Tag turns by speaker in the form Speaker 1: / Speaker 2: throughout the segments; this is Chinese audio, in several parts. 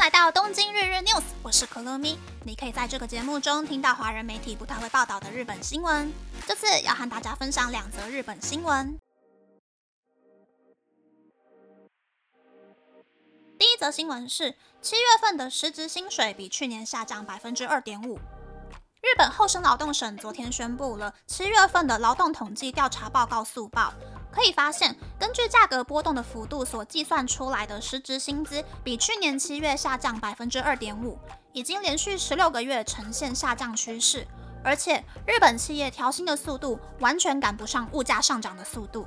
Speaker 1: 来到东京日日 news，我是可乐咪。你可以在这个节目中听到华人媒体不太会报道的日本新闻。这次要和大家分享两则日本新闻。第一则新闻是七月份的实职薪水比去年下降百分之二点五。日本厚生劳动省昨天宣布了七月份的劳动统计调查报告速报。可以发现，根据价格波动的幅度所计算出来的实质薪资，比去年七月下降百分之二点五，已经连续十六个月呈现下降趋势。而且，日本企业调薪的速度完全赶不上物价上涨的速度。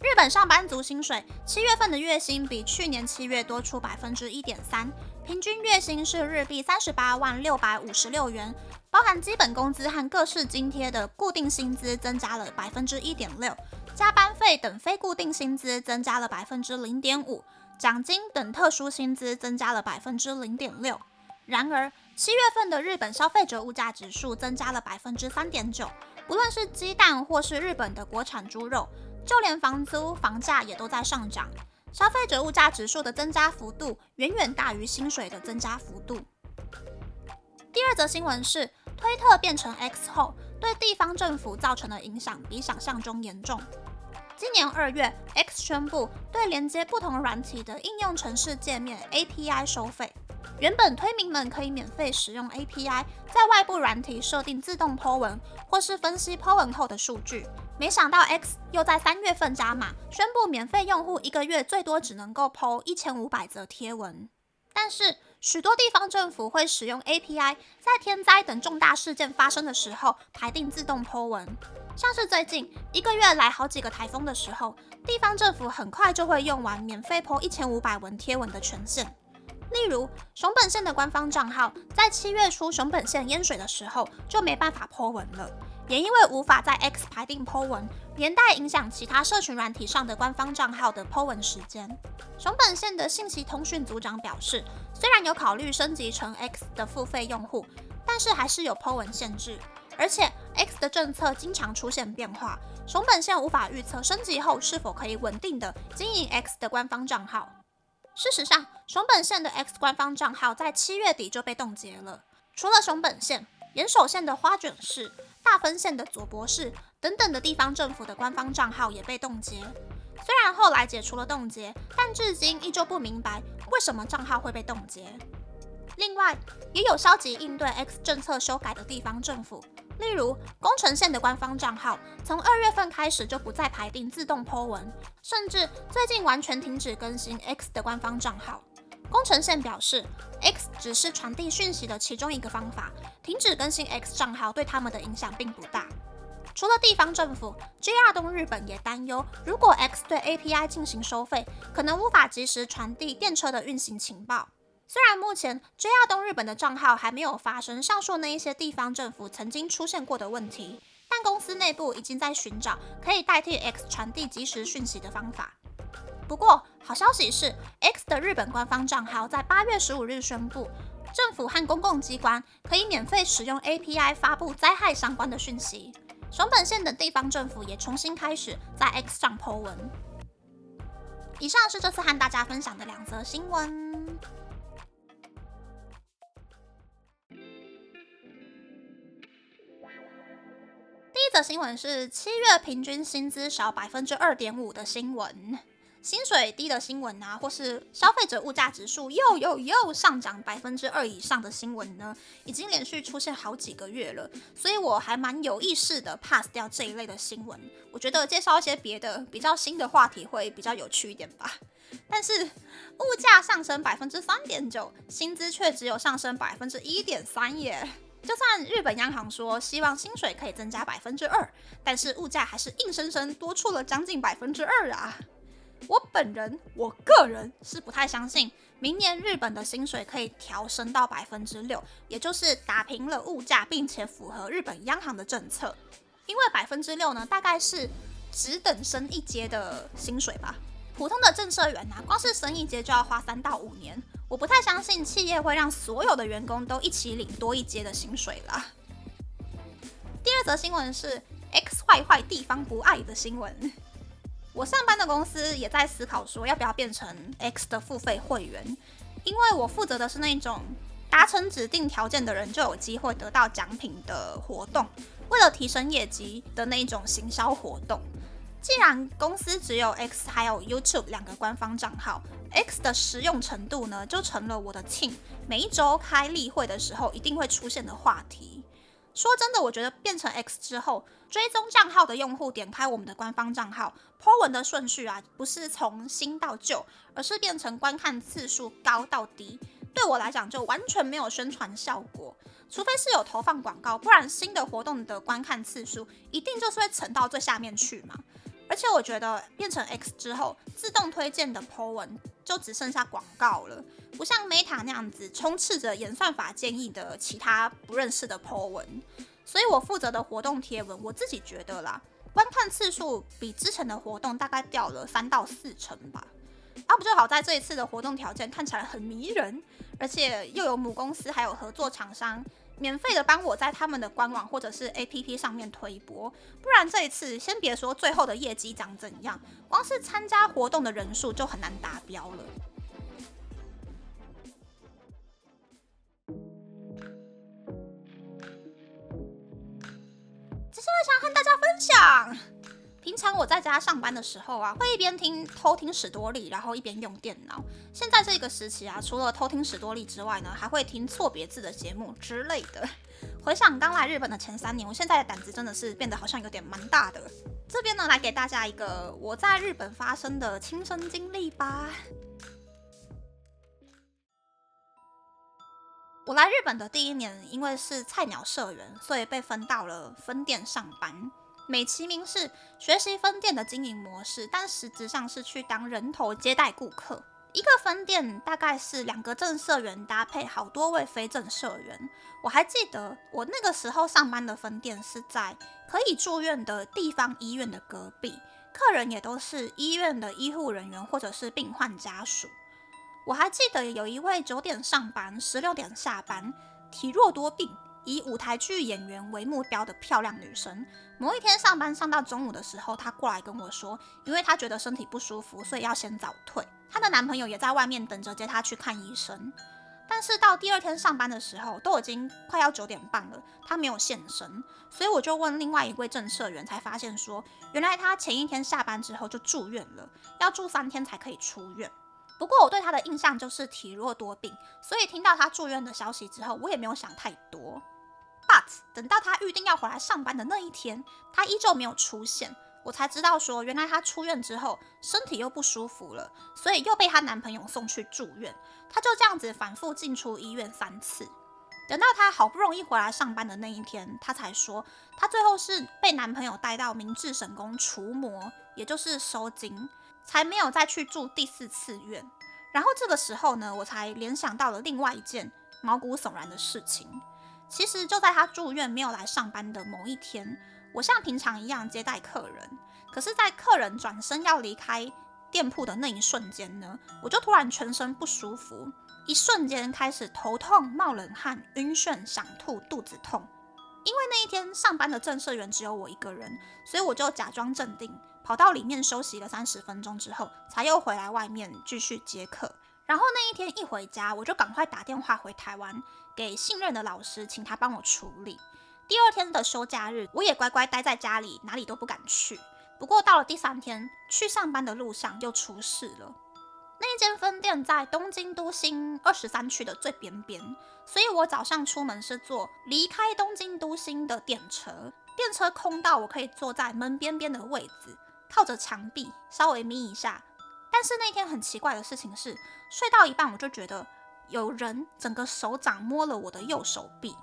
Speaker 1: 日本上班族薪水七月份的月薪比去年七月多出百分之一点三，平均月薪是日币三十八万六百五十六元，包含基本工资和各式津贴的固定薪资增加了百分之一点六。加班费等非固定薪资增加了百分之零点五，奖金等特殊薪资增加了百分之零点六。然而，七月份的日本消费者物价指数增加了百分之三点九，不论是鸡蛋或是日本的国产猪肉，就连房租、房价也都在上涨。消费者物价指数的增加幅度远远大于薪水的增加幅度。第二则新闻是，推特变成 X 后，对地方政府造成的影响比想象中严重。今年二月，X 宣布对连接不同软体的应用程式界面 API 收费。原本推民们可以免费使用 API，在外部软体设定自动 Po 文，或是分析 Po 文后的数据。没想到 X 又在三月份加码，宣布免费用户一个月最多只能够 Po 一千五百则贴文。但是许多地方政府会使用 API，在天灾等重大事件发生的时候排定自动 Po 文。像是最近一个月来好几个台风的时候，地方政府很快就会用完免费泼一千五百文贴文的权限。例如熊本县的官方账号，在七月初熊本县淹水的时候就没办法泼文了，也因为无法在 X 排定泼文，连带影响其他社群软体上的官方账号的泼文时间。熊本县的信息通讯组长表示，虽然有考虑升级成 X 的付费用户，但是还是有泼文限制。而且 X 的政策经常出现变化，熊本县无法预测升级后是否可以稳定的经营 X 的官方账号。事实上，熊本县的 X 官方账号在七月底就被冻结了。除了熊本县、岩手县的花卷市、大分县的佐伯市等等的地方政府的官方账号也被冻结。虽然后来解除了冻结，但至今依旧不明白为什么账号会被冻结。另外，也有消极应对 X 政策修改的地方政府。例如，宫城县的官方账号从二月份开始就不再排定自动 Po 文，甚至最近完全停止更新 X 的官方账号。宫城县表示，X 只是传递讯息的其中一个方法，停止更新 X 账号对他们的影响并不大。除了地方政府，JR 东日本也担忧，如果 X 对 API 进行收费，可能无法及时传递电车的运行情报。虽然目前 JR 东日本的账号还没有发生上述那一些地方政府曾经出现过的问题，但公司内部已经在寻找可以代替 X 传递即时讯息的方法。不过，好消息是，X 的日本官方账号在八月十五日宣布，政府和公共机关可以免费使用 API 发布灾害相关的讯息。熊本县等地方政府也重新开始在 X 上 Po 文。以上是这次和大家分享的两则新闻。新闻是七月平均薪资少百分之二点五的新闻，薪水低的新闻啊，或是消费者物价指数又又又上涨百分之二以上的新闻呢，已经连续出现好几个月了，所以我还蛮有意识的 pass 掉这一类的新闻。我觉得介绍一些别的比较新的话题会比较有趣一点吧。但是物价上升百分之三点九，薪资却只有上升百分之一点三耶。就算日本央行说希望薪水可以增加百分之二，但是物价还是硬生生多出了将近百分之二啊！我本人，我个人是不太相信明年日本的薪水可以调升到百分之六，也就是打平了物价，并且符合日本央行的政策。因为百分之六呢，大概是只等升一阶的薪水吧。普通的正社员呐，光是升一阶就要花三到五年。我不太相信企业会让所有的员工都一起领多一阶的薪水啦。第二则新闻是 X 坏坏地方不爱的新闻。我上班的公司也在思考说要不要变成 X 的付费会员，因为我负责的是那种达成指定条件的人就有机会得到奖品的活动，为了提升业绩的那种行销活动。既然公司只有 X 还有 YouTube 两个官方账号，X 的实用程度呢，就成了我的庆每一周开例会的时候一定会出现的话题。说真的，我觉得变成 X 之后，追踪账号的用户点开我们的官方账号，po 文的顺序啊，不是从新到旧，而是变成观看次数高到低。对我来讲，就完全没有宣传效果。除非是有投放广告，不然新的活动的观看次数一定就是会沉到最下面去嘛。而且我觉得变成 X 之后，自动推荐的 po 文就只剩下广告了，不像 Meta 那样子充斥着演算法建议的其他不认识的 po 文。所以我负责的活动贴文，我自己觉得啦，观看次数比之前的活动大概掉了三到四成吧。啊，不就好在这一次的活动条件看起来很迷人，而且又有母公司还有合作厂商。免费的帮我在他们的官网或者是 APP 上面推播，不然这一次先别说最后的业绩长怎样，光是参加活动的人数就很难达标了。接下来想和大家分享。平常我在家上班的时候啊，会一边听偷听史多利，然后一边用电脑。现在这个时期啊，除了偷听史多利之外呢，还会听错别字的节目之类的。回想刚来日本的前三年，我现在的胆子真的是变得好像有点蛮大的。这边呢，来给大家一个我在日本发生的亲身经历吧。我来日本的第一年，因为是菜鸟社员，所以被分到了分店上班。美其名是学习分店的经营模式，但实质上是去当人头接待顾客。一个分店大概是两个正社员搭配好多位非正社员。我还记得我那个时候上班的分店是在可以住院的地方医院的隔壁，客人也都是医院的医护人员或者是病患家属。我还记得有一位九点上班、十六点下班、体弱多病。以舞台剧演员为目标的漂亮女生，某一天上班上到中午的时候，她过来跟我说，因为她觉得身体不舒服，所以要先早退。她的男朋友也在外面等着接她去看医生。但是到第二天上班的时候，都已经快要九点半了，她没有现身，所以我就问另外一位政社员，才发现说，原来她前一天下班之后就住院了，要住三天才可以出院。不过我对她的印象就是体弱多病，所以听到她住院的消息之后，我也没有想太多。But 等到他预定要回来上班的那一天，他依旧没有出现，我才知道说，原来她出院之后身体又不舒服了，所以又被她男朋友送去住院。她就这样子反复进出医院三次。等到她好不容易回来上班的那一天，她才说，她最后是被男朋友带到明治神宫除魔，也就是收精，才没有再去住第四次院。然后这个时候呢，我才联想到了另外一件毛骨悚然的事情。其实就在他住院没有来上班的某一天，我像平常一样接待客人。可是，在客人转身要离开店铺的那一瞬间呢，我就突然全身不舒服，一瞬间开始头痛、冒冷汗、晕眩、想吐、肚子痛。因为那一天上班的正社员只有我一个人，所以我就假装镇定，跑到里面休息了三十分钟之后，才又回来外面继续接客。然后那一天一回家，我就赶快打电话回台湾。给信任的老师，请他帮我处理。第二天的休假日，我也乖乖待在家里，哪里都不敢去。不过到了第三天，去上班的路上又出事了。那一间分店在东京都心二十三区的最边边，所以我早上出门是坐离开东京都心的电车。电车空到我可以坐在门边边的位置，靠着墙壁稍微眯一下。但是那天很奇怪的事情是，睡到一半我就觉得。有人整个手掌摸了我的右手臂，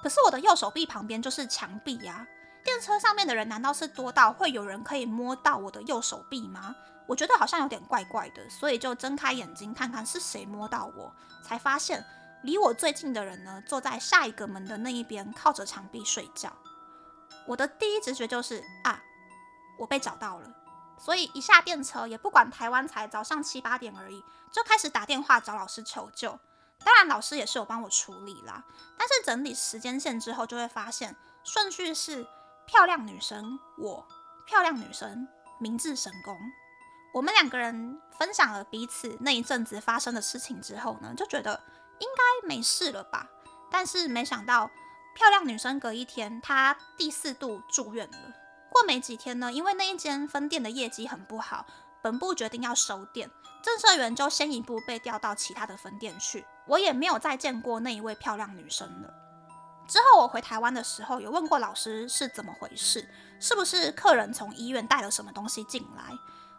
Speaker 1: 可是我的右手臂旁边就是墙壁呀。电车上面的人难道是多到会有人可以摸到我的右手臂吗？我觉得好像有点怪怪的，所以就睁开眼睛看看是谁摸到我，才发现离我最近的人呢，坐在下一个门的那一边，靠着墙壁睡觉。我的第一直觉就是啊，我被找到了，所以一下电车也不管台湾才早上七八点而已。就开始打电话找老师求救，当然老师也是有帮我处理啦。但是整理时间线之后，就会发现顺序是漂亮女生我，漂亮女生明治神功。我们两个人分享了彼此那一阵子发生的事情之后呢，就觉得应该没事了吧。但是没想到，漂亮女生隔一天，她第四度住院了。过没几天呢，因为那一间分店的业绩很不好，本部决定要收店，正社员就先一步被调到其他的分店去。我也没有再见过那一位漂亮女生了。之后我回台湾的时候，有问过老师是怎么回事，是不是客人从医院带了什么东西进来？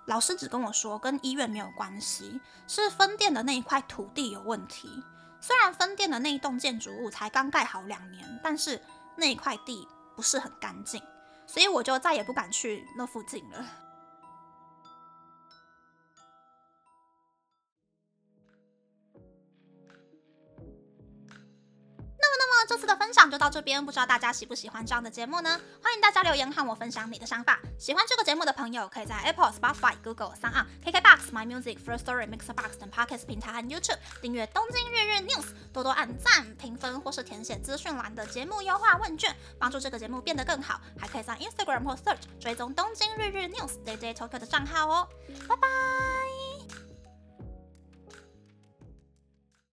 Speaker 1: 老师只跟我说跟医院没有关系，是分店的那一块土地有问题。虽然分店的那一栋建筑物才刚盖好两年，但是那一块地不是很干净，所以我就再也不敢去那附近了。这次的分享就到这边，不知道大家喜不喜欢这样的节目呢？欢迎大家留言和我分享你的想法。喜欢这个节目的朋友，可以在 Apple、Spotify、Google、s o n KKBox、My Music、First Story、Mixbox 等 Podcast 平台和 YouTube 订阅《东京日日 News》，多多按赞、评分或是填写资讯栏的节目优化问卷，帮助这个节目变得更好。还可以在 Instagram 或 Search 追踪《东京日日 News》Day Day Tokyo 的账号哦。拜拜。